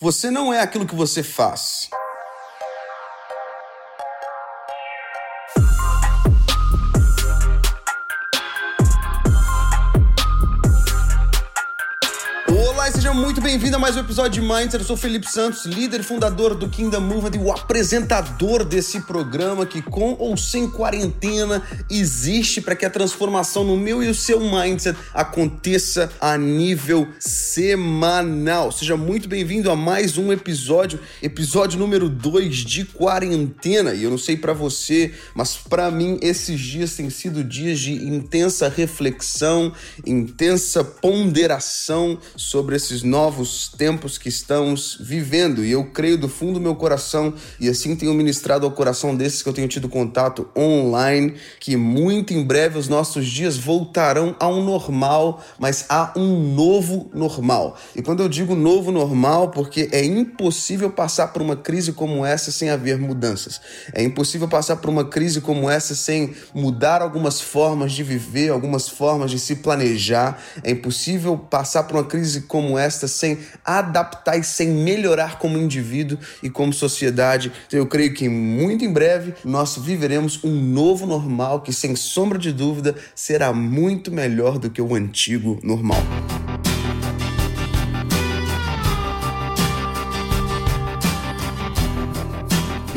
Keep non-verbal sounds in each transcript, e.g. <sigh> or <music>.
Você não é aquilo que você faz. Bem-vindo a mais um episódio de Mindset. Eu sou Felipe Santos, líder e fundador do Kingdom Movement e o apresentador desse programa que, com ou sem quarentena, existe para que a transformação no meu e o seu mindset aconteça a nível semanal. Seja muito bem-vindo a mais um episódio, episódio número 2 de quarentena. E eu não sei para você, mas para mim esses dias têm sido dias de intensa reflexão, intensa ponderação sobre esse esses novos tempos que estamos vivendo. E eu creio do fundo do meu coração, e assim tenho ministrado ao coração desses que eu tenho tido contato online, que muito em breve os nossos dias voltarão a um normal, mas a um novo normal. E quando eu digo novo normal, porque é impossível passar por uma crise como essa sem haver mudanças. É impossível passar por uma crise como essa sem mudar algumas formas de viver, algumas formas de se planejar. É impossível passar por uma crise como esta sem adaptar e sem melhorar como indivíduo e como sociedade. Então, eu creio que muito em breve nós viveremos um novo normal que, sem sombra de dúvida, será muito melhor do que o antigo normal.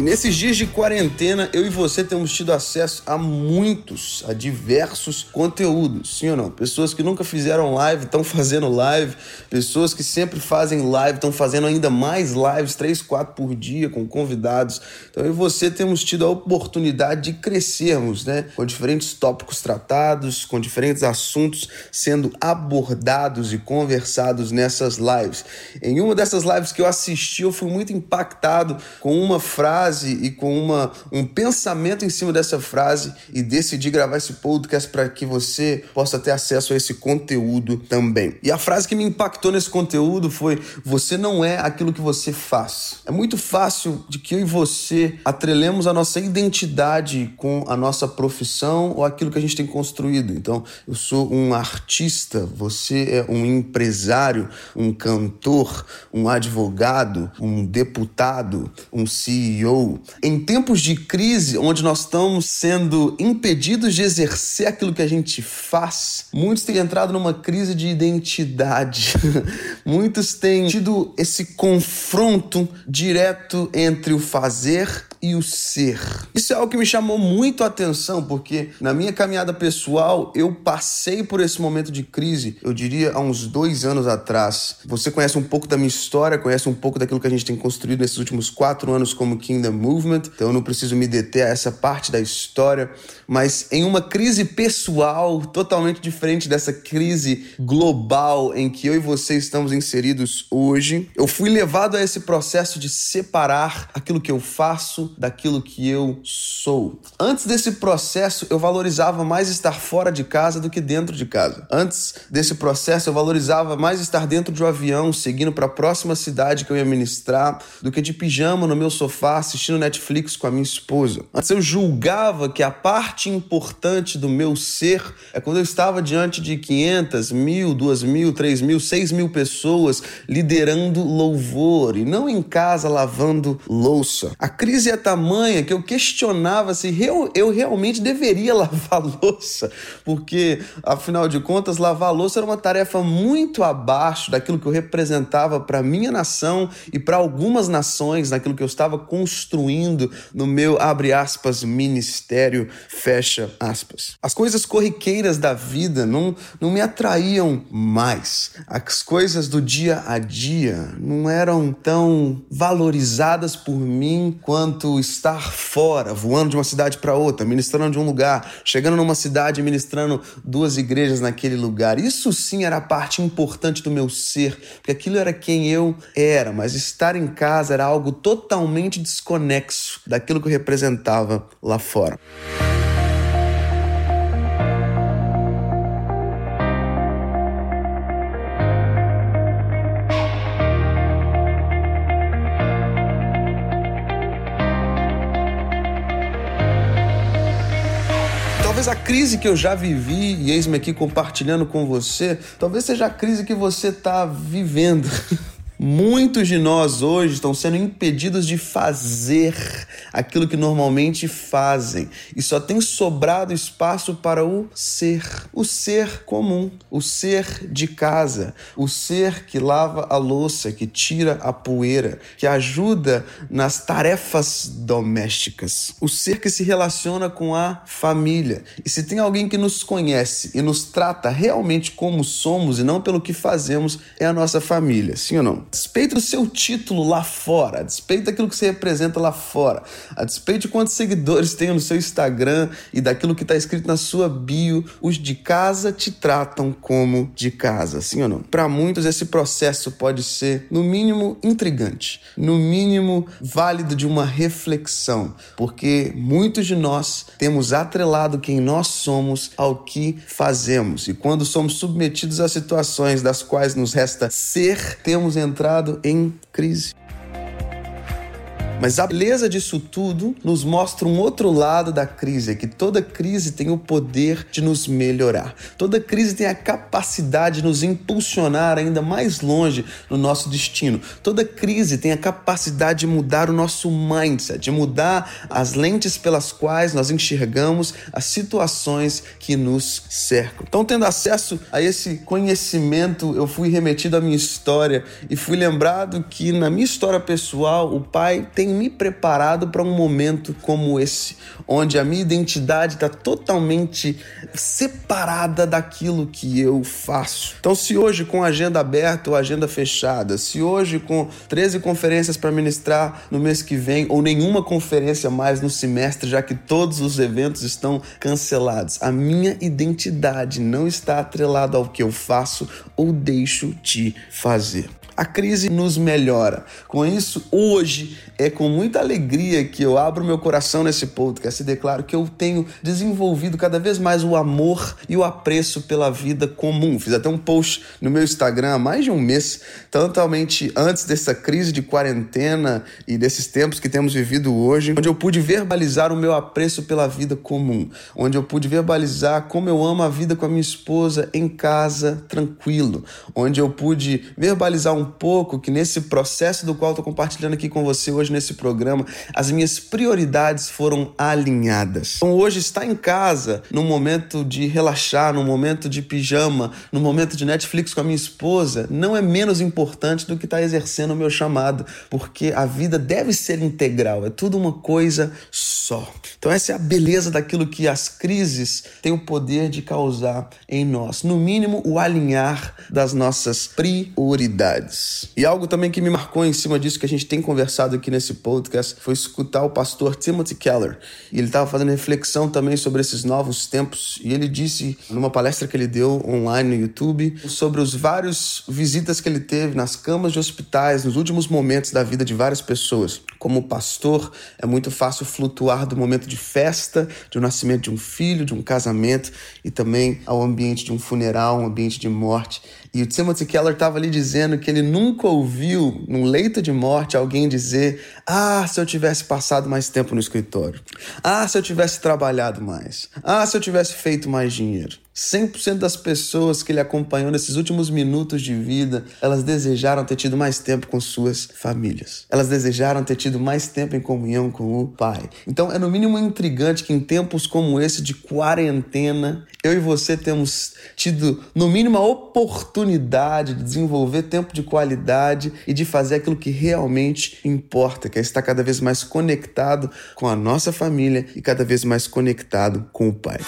E nesses dias de quarentena, eu e você temos tido acesso a muitos, a diversos conteúdos, sim ou não? Pessoas que nunca fizeram live estão fazendo live, pessoas que sempre fazem live estão fazendo ainda mais lives, três, quatro por dia, com convidados. Então eu e você temos tido a oportunidade de crescermos, né? Com diferentes tópicos tratados, com diferentes assuntos sendo abordados e conversados nessas lives. Em uma dessas lives que eu assisti, eu fui muito impactado com uma frase frase e com uma, um pensamento em cima dessa frase e decidi gravar esse podcast para que você possa ter acesso a esse conteúdo também. E a frase que me impactou nesse conteúdo foi: Você não é aquilo que você faz. É muito fácil de que eu e você atrelemos a nossa identidade com a nossa profissão ou aquilo que a gente tem construído. Então, eu sou um artista, você é um empresário, um cantor, um advogado, um deputado, um CEO em tempos de crise, onde nós estamos sendo impedidos de exercer aquilo que a gente faz, muitos têm entrado numa crise de identidade. <laughs> muitos têm tido esse confronto direto entre o fazer e o ser. Isso é algo que me chamou muito a atenção, porque na minha caminhada pessoal eu passei por esse momento de crise, eu diria há uns dois anos atrás. Você conhece um pouco da minha história, conhece um pouco daquilo que a gente tem construído nesses últimos quatro anos como Kingdom Movement, então eu não preciso me deter a essa parte da história, mas em uma crise pessoal totalmente diferente dessa crise global em que eu e você estamos inseridos hoje, eu fui levado a esse processo de separar aquilo que eu faço daquilo que eu sou. Antes desse processo, eu valorizava mais estar fora de casa do que dentro de casa. Antes desse processo, eu valorizava mais estar dentro de um avião, seguindo para a próxima cidade que eu ia ministrar, do que de pijama no meu sofá assistindo Netflix com a minha esposa. Antes eu julgava que a parte importante do meu ser é quando eu estava diante de 500, mil, duas mil, três mil, seis mil pessoas liderando louvor e não em casa lavando louça. A crise é tamanha que eu questionava se eu, eu realmente deveria <laughs> lavar louça, porque afinal de contas, lavar louça era uma tarefa muito abaixo daquilo que eu representava para minha nação e para algumas nações, naquilo que eu estava construindo no meu abre aspas ministério fecha aspas. As coisas corriqueiras da vida não, não me atraíam mais. As coisas do dia a dia não eram tão valorizadas por mim quanto estar fora, voando de uma cidade para outra, ministrando de um lugar, chegando numa cidade ministrando duas igrejas naquele lugar. Isso sim era parte importante do meu ser, porque aquilo era quem eu era, mas estar em casa era algo totalmente desconexo daquilo que eu representava lá fora. Talvez a crise que eu já vivi, e eis-me aqui compartilhando com você, talvez seja a crise que você está vivendo. <laughs> Muitos de nós hoje estão sendo impedidos de fazer aquilo que normalmente fazem. E só tem sobrado espaço para o ser, o ser comum, o ser de casa, o ser que lava a louça, que tira a poeira, que ajuda nas tarefas domésticas, o ser que se relaciona com a família. E se tem alguém que nos conhece e nos trata realmente como somos e não pelo que fazemos, é a nossa família, sim ou não? Despeito do seu título lá fora, a despeito daquilo que você representa lá fora, a despeito de quantos seguidores tem no seu Instagram e daquilo que está escrito na sua bio, os de casa te tratam como de casa, sim ou não? Para muitos, esse processo pode ser, no mínimo, intrigante, no mínimo, válido de uma reflexão, porque muitos de nós temos atrelado quem nós somos ao que fazemos, e quando somos submetidos a situações das quais nos resta ser, temos entrado em crise. Mas a beleza disso tudo nos mostra um outro lado da crise, é que toda crise tem o poder de nos melhorar. Toda crise tem a capacidade de nos impulsionar ainda mais longe no nosso destino. Toda crise tem a capacidade de mudar o nosso mindset, de mudar as lentes pelas quais nós enxergamos as situações que nos cercam. Então, tendo acesso a esse conhecimento, eu fui remetido à minha história e fui lembrado que na minha história pessoal, o pai tem me preparado para um momento como esse, onde a minha identidade está totalmente separada daquilo que eu faço. Então, se hoje com agenda aberta ou agenda fechada, se hoje com 13 conferências para ministrar no mês que vem ou nenhuma conferência mais no semestre, já que todos os eventos estão cancelados, a minha identidade não está atrelada ao que eu faço ou deixo de fazer. A crise nos melhora. Com isso, hoje é com muita alegria que eu abro meu coração nesse podcast e declaro que eu tenho desenvolvido cada vez mais o amor e o apreço pela vida comum. Fiz até um post no meu Instagram há mais de um mês, totalmente antes dessa crise de quarentena e desses tempos que temos vivido hoje, onde eu pude verbalizar o meu apreço pela vida comum, onde eu pude verbalizar como eu amo a vida com a minha esposa em casa, tranquilo, onde eu pude verbalizar um pouco que nesse processo do qual estou compartilhando aqui com você hoje nesse programa, as minhas prioridades foram alinhadas. Então hoje estar em casa, no momento de relaxar, no momento de pijama, no momento de Netflix com a minha esposa, não é menos importante do que estar exercendo o meu chamado, porque a vida deve ser integral, é tudo uma coisa só. Então essa é a beleza daquilo que as crises têm o poder de causar em nós. No mínimo, o alinhar das nossas prioridades. E algo também que me marcou em cima disso que a gente tem conversado aqui nesse podcast foi escutar o pastor Timothy Keller. E ele estava fazendo reflexão também sobre esses novos tempos e ele disse numa palestra que ele deu online no YouTube sobre os vários visitas que ele teve nas camas de hospitais nos últimos momentos da vida de várias pessoas. Como pastor, é muito fácil flutuar do momento de festa, do nascimento de um filho, de um casamento e também ao ambiente de um funeral, um ambiente de morte. E o Timothy Keller estava ali dizendo que ele nunca ouviu, num leito de morte, alguém dizer: Ah, se eu tivesse passado mais tempo no escritório. Ah, se eu tivesse trabalhado mais. Ah, se eu tivesse feito mais dinheiro. 100% das pessoas que ele acompanhou nesses últimos minutos de vida, elas desejaram ter tido mais tempo com suas famílias. Elas desejaram ter tido mais tempo em comunhão com o Pai. Então é no mínimo intrigante que em tempos como esse de quarentena, eu e você temos tido no mínimo a oportunidade de desenvolver tempo de qualidade e de fazer aquilo que realmente importa, que é estar cada vez mais conectado com a nossa família e cada vez mais conectado com o Pai.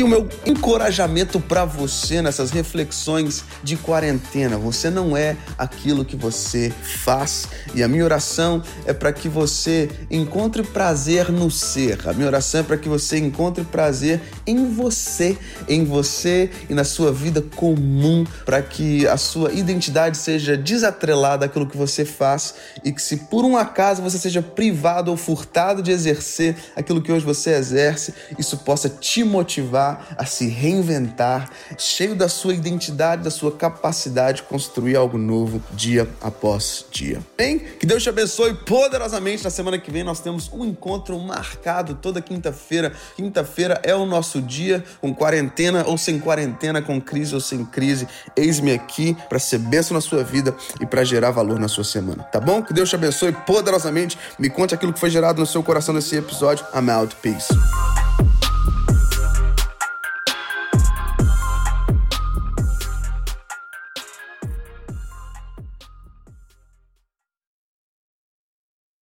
Aqui o meu encorajamento para você nessas reflexões de quarentena. Você não é aquilo que você faz e a minha oração é para que você encontre prazer no ser. A minha oração é para que você encontre prazer em você, em você e na sua vida comum, para que a sua identidade seja desatrelada àquilo que você faz e que se por um acaso você seja privado ou furtado de exercer aquilo que hoje você exerce, isso possa te motivar a se reinventar, cheio da sua identidade, da sua capacidade de construir algo novo dia após dia. Bem, que Deus te abençoe poderosamente. Na semana que vem nós temos um encontro marcado toda quinta-feira. Quinta-feira é o nosso dia com quarentena ou sem quarentena, com crise ou sem crise. Eis-me aqui para ser bênção na sua vida e para gerar valor na sua semana, tá bom? Que Deus te abençoe poderosamente. Me conte aquilo que foi gerado no seu coração nesse episódio. I'm out. Peace.